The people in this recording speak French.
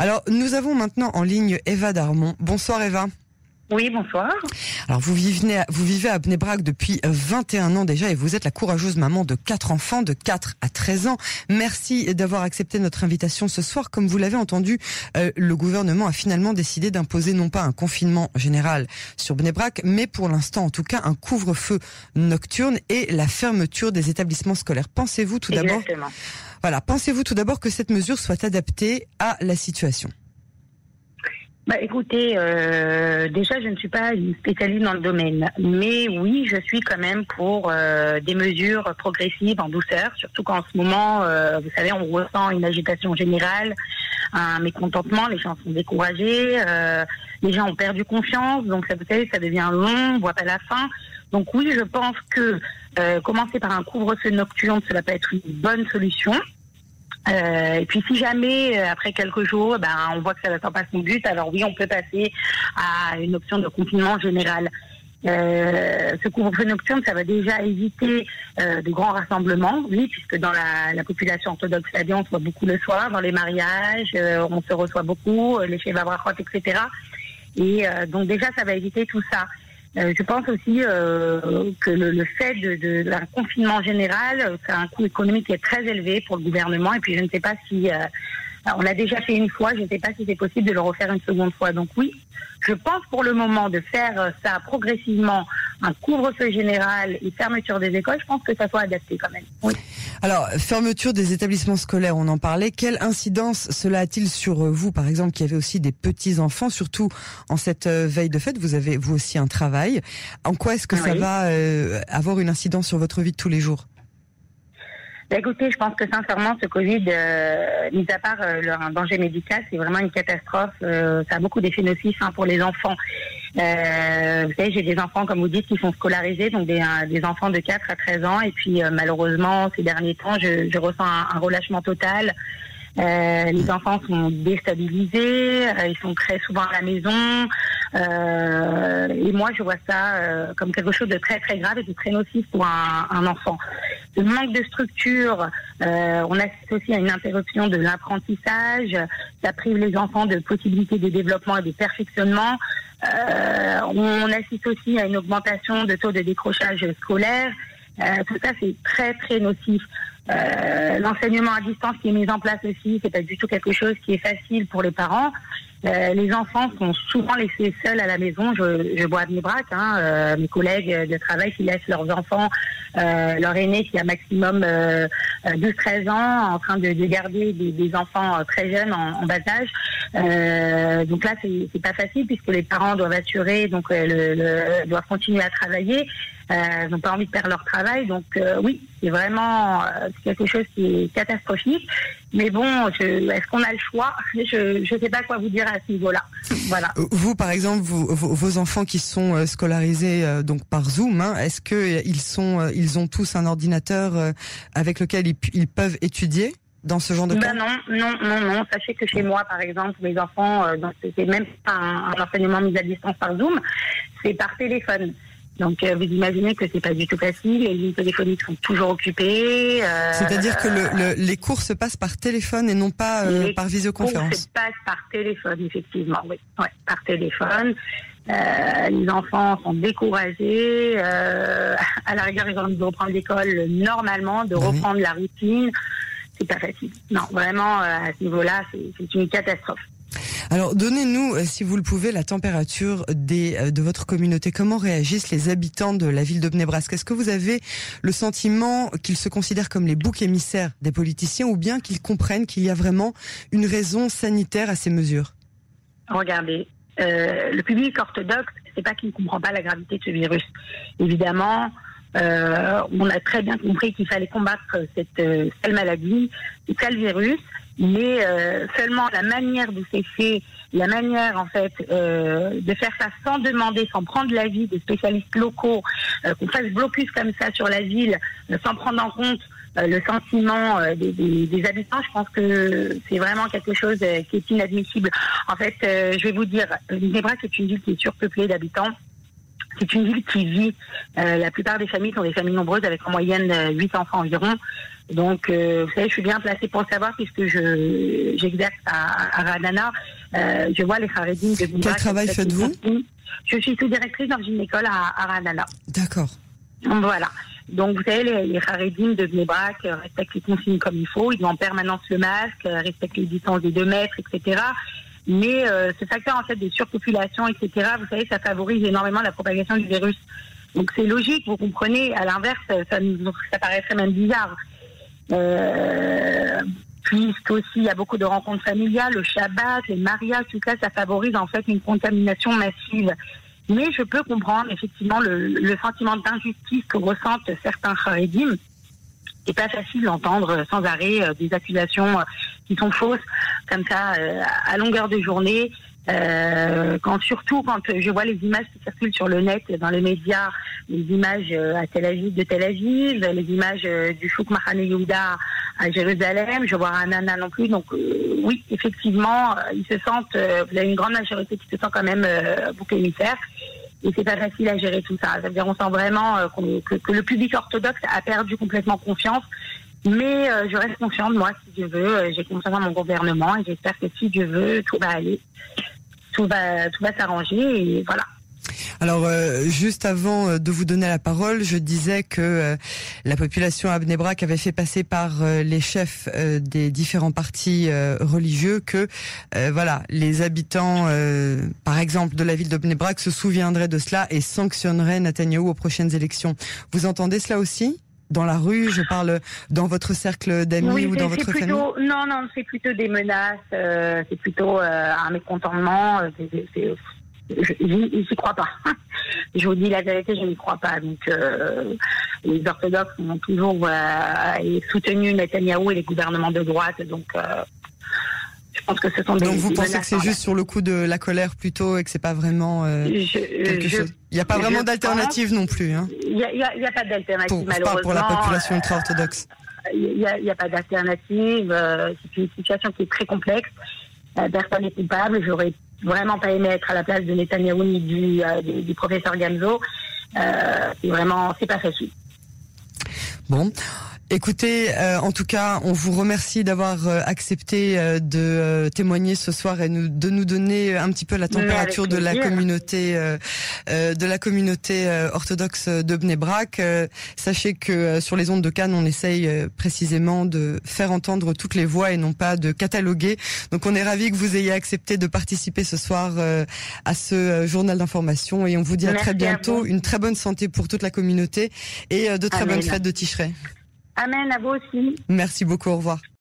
Alors, nous avons maintenant en ligne Eva Darmon. Bonsoir Eva. Oui, bonsoir. Alors vous vivez, vous vivez à Bnebrak depuis 21 ans déjà et vous êtes la courageuse maman de quatre enfants de 4 à 13 ans. Merci d'avoir accepté notre invitation ce soir. Comme vous l'avez entendu, euh, le gouvernement a finalement décidé d'imposer non pas un confinement général sur Bnebrak, mais pour l'instant en tout cas un couvre-feu nocturne et la fermeture des établissements scolaires. Pensez-vous tout d'abord Voilà, pensez-vous tout d'abord que cette mesure soit adaptée à la situation? Bah, écoutez, euh, déjà, je ne suis pas une spécialiste dans le domaine, mais oui, je suis quand même pour euh, des mesures progressives en douceur, surtout qu'en ce moment, euh, vous savez, on ressent une agitation générale, un mécontentement, les gens sont découragés, les gens ont perdu confiance, donc ça, vous savez, ça devient long, on voit pas la fin. Donc oui, je pense que commencer par un couvre-feu nocturne, cela peut être une bonne solution. Euh, et puis si jamais euh, après quelques jours, ben on voit que ça n'atteint pas son but, alors oui, on peut passer à une option de confinement général. Euh, ce couvre-feu nocturne, ça va déjà éviter euh, de grands rassemblements, oui, puisque dans la, la population orthodoxe on se voit beaucoup le soir, dans les mariages, euh, on se reçoit beaucoup, les chefs etc. Et donc déjà, ça va éviter tout ça. Euh, je pense aussi euh, que le, fait de, d'un confinement général, c'est un coût économique qui est très élevé pour le gouvernement. Et puis je ne sais pas si euh, on l'a déjà fait une fois, je ne sais pas si c'est possible de le refaire une seconde fois. Donc oui, je pense pour le moment de faire ça progressivement, un couvre-feu général et fermeture des écoles, je pense que ça soit adapté quand même. Oui. Alors, fermeture des établissements scolaires, on en parlait. Quelle incidence cela a-t-il sur vous, par exemple, qui avez aussi des petits-enfants, surtout en cette euh, veille de fête? Vous avez, vous aussi, un travail. En quoi est-ce que ça va euh, avoir une incidence sur votre vie de tous les jours? Écoutez, je pense que sincèrement, ce Covid, euh, mis à part euh, un danger médical, c'est vraiment une catastrophe. Euh, ça a beaucoup d'effets nocifs hein, pour les enfants. Euh, vous savez, j'ai des enfants, comme vous dites, qui sont scolarisés, donc des, des enfants de 4 à 13 ans. Et puis, malheureusement, ces derniers temps, je, je ressens un, relâchement total. les enfants sont déstabilisés, ils sont très souvent à la maison. et moi, je vois ça comme quelque chose de très très grave et de très nocif pour un, un enfant le manque de structure, euh, on assiste aussi à une interruption de l'apprentissage, ça prive les enfants de possibilités de développement et de perfectionnement. Euh, on assiste aussi à une augmentation de taux de décrochage scolaire. Euh, tout ça, c'est très, très nocif. Euh, l'enseignement à distance qui est mis en place aussi, c'est pas du tout quelque chose qui est facile pour les parents. Euh, les enfants sont souvent laissés seuls à la maison. Je, je vois à mes braques, hein, euh, mes collègues de travail qui laissent leurs enfants, euh, leur aîné qui a maximum 12-13 ans, en train de, de garder des, des, enfants très jeunes en, en bas âge. donc là, c'est pas facile puisque les parents doivent assurer, donc le, le, doivent continuer à travailler. ils n'ont pas envie de perdre leur travail. Donc oui, c'est vraiment quelque chose qui est catastrophique. Mais bon, est-ce qu'on a le choix? Je ne sais pas quoi vous dire à ce niveau-là. Voilà. Euh, vous, par exemple, vos, enfants qui sont euh, scolarisés euh, donc par Zoom, hein, est-ce que ils sont, ils ont tous un ordinateur avec lequel ils, peuvent étudier dans ce genre de ben cas? Non, non, non, non. Sachez que chez moi, par exemple, mes enfants, c'est même pas un, un enseignement mis à distance par Zoom, c'est par téléphone. Donc euh, vous imaginez que c'est pas du tout facile, les lignes téléphoniques sont toujours occupées. Euh, C'est-à-dire que le, les cours se passent par téléphone et non pas euh, par visioconférence. Les se passent par téléphone, effectivement, oui, ouais, par téléphone. Euh, les enfants sont découragés. Euh, à la rigueur, ils ont envie de reprendre l'école normalement, de reprendre la routine. C'est pas facile. Non, vraiment, à ce niveau-là, c'est une catastrophe. Alors, donnez-nous, euh, si vous le pouvez, la température des, euh, de votre communauté. Comment réagissent les habitants de la ville de Bnebrask? Est-ce que vous avez le sentiment qu'ils se considèrent comme les boucs émissaires des politiciens ou bien qu'ils comprennent qu'il y a vraiment une raison sanitaire à ces mesures? Regardez, euh, le public orthodoxe, c'est pas qu'il ne comprend pas la gravité de ce virus. Évidemment, euh, on a très bien compris qu'il fallait combattre cette euh, maladie, ce virus mais euh, seulement la manière de cesser, la manière en fait de faire ça sans demander, sans prendre l'avis des spécialistes locaux, qu'on fasse blocus comme ça sur la ville, sans prendre en compte le sentiment des, habitants, je pense que c'est vraiment quelque chose qui est inadmissible. En fait, je vais vous dire, Nébraska est une ville qui est surpeuplée d'habitants c'est une ville qui vit. la plupart des familles sont des familles nombreuses avec en moyenne 8 enfants environ. Donc, vous savez, je suis bien placée pour le savoir puisque je j'exerce à, à Radana. je vois les Haredim de Quel travail faites-vous Je suis sous-directrice dans une école à, à Radana. D'accord. Voilà. Donc, vous savez, les, les Haredim de Bnebrak respectent les consignes comme il faut. Ils ont en permanence le masque, respectent les distances des 2 mètres, etc. Mais euh, ce facteur en fait de surpopulation, etc., vous savez, ça favorise énormément la propagation du virus. Donc c'est logique, vous comprenez. À l'inverse, ça, ça paraîtrait même bizarre. Euh, puisqu'aussi il y a beaucoup de rencontres familiales, le Shabbat, les mariages, tout ça, ça favorise en fait une contamination massive. Mais je peux comprendre effectivement le, le sentiment d'injustice que ressentent certains Haredim c'est pas facile d'entendre sans arrêt euh, des accusations euh, qui sont fausses comme ça euh, à longueur de journée. quand surtout quand je vois les images qui circulent sur le net, dans les médias, les images à Tel de Tel Aviv, les images du Chouk Mahane Yehuda à Jérusalem, je vois un nana non plus. Donc oui, effectivement, ils se sentent, il y a une grande majorité qui se sent quand même bouc émissaire et c'est pas facile à gérer tout ça. Ça veut dire on sent vraiment euh, que, que, le public orthodoxe a perdu complètement confiance. Mais euh, je reste confiante, moi, si Dieu veut. Euh, j'ai confiance en mon gouvernement et j'espère que si Dieu veut, tout va aller, tout va, tout va s'arranger et voilà. Alors, euh, juste avant euh, de vous donner la parole, je disais que euh, la population à Bnebrak avait fait passer par les chefs des différents partis religieux que, voilà, les habitants, par exemple, de la ville de Bnebrak se souviendraient de cela et sanctionneraient Netanyahou aux prochaines élections. Vous entendez cela aussi? Dans la rue, je parle dans votre cercle d'amis ou dans votre famille? Non, non, c'est plutôt des menaces, c'est plutôt un mécontentement, je n'y crois pas. je vous dis la vérité, je n'y crois pas. Donc, euh, les orthodoxes ont toujours euh, soutenu Netanyahou et les gouvernements de droite. Donc, euh, je pense que ce sont des. Donc, vous pensez que c'est juste sur le coup de la colère plutôt et que c'est pas vraiment quelque chose? Il n'y a pas vraiment d'alternative non plus. Hein. Il n'y a, a, pas d'alternative malheureusement. pour la population ultra-orthodoxe. Il n'y a, a, pas d'alternative. c'est une situation qui est très complexe. personne n'est coupable. J'aurais vraiment pas aimé être à la place de Netanyahu ni du, euh, du, professeur Gamzo. Euh, c'est vraiment, c'est pas facile. Bon. Écoutez, euh, en tout cas, on vous remercie d'avoir euh, accepté euh, de témoigner ce soir et nous, de nous donner un petit peu la température de la communauté de la communauté orthodoxe de Bnebrak. sachez que sur les ondes de Cannes, on essaye précisément de faire entendre toutes les voix et non pas de cataloguer. Donc, on est ravi que vous ayez accepté de participer ce soir à ce journal d'information et on vous dit à très bientôt. Une très bonne santé pour toute la communauté et de très bonnes fêtes de Ticheray. Amen, à vous aussi. Merci beaucoup, au revoir.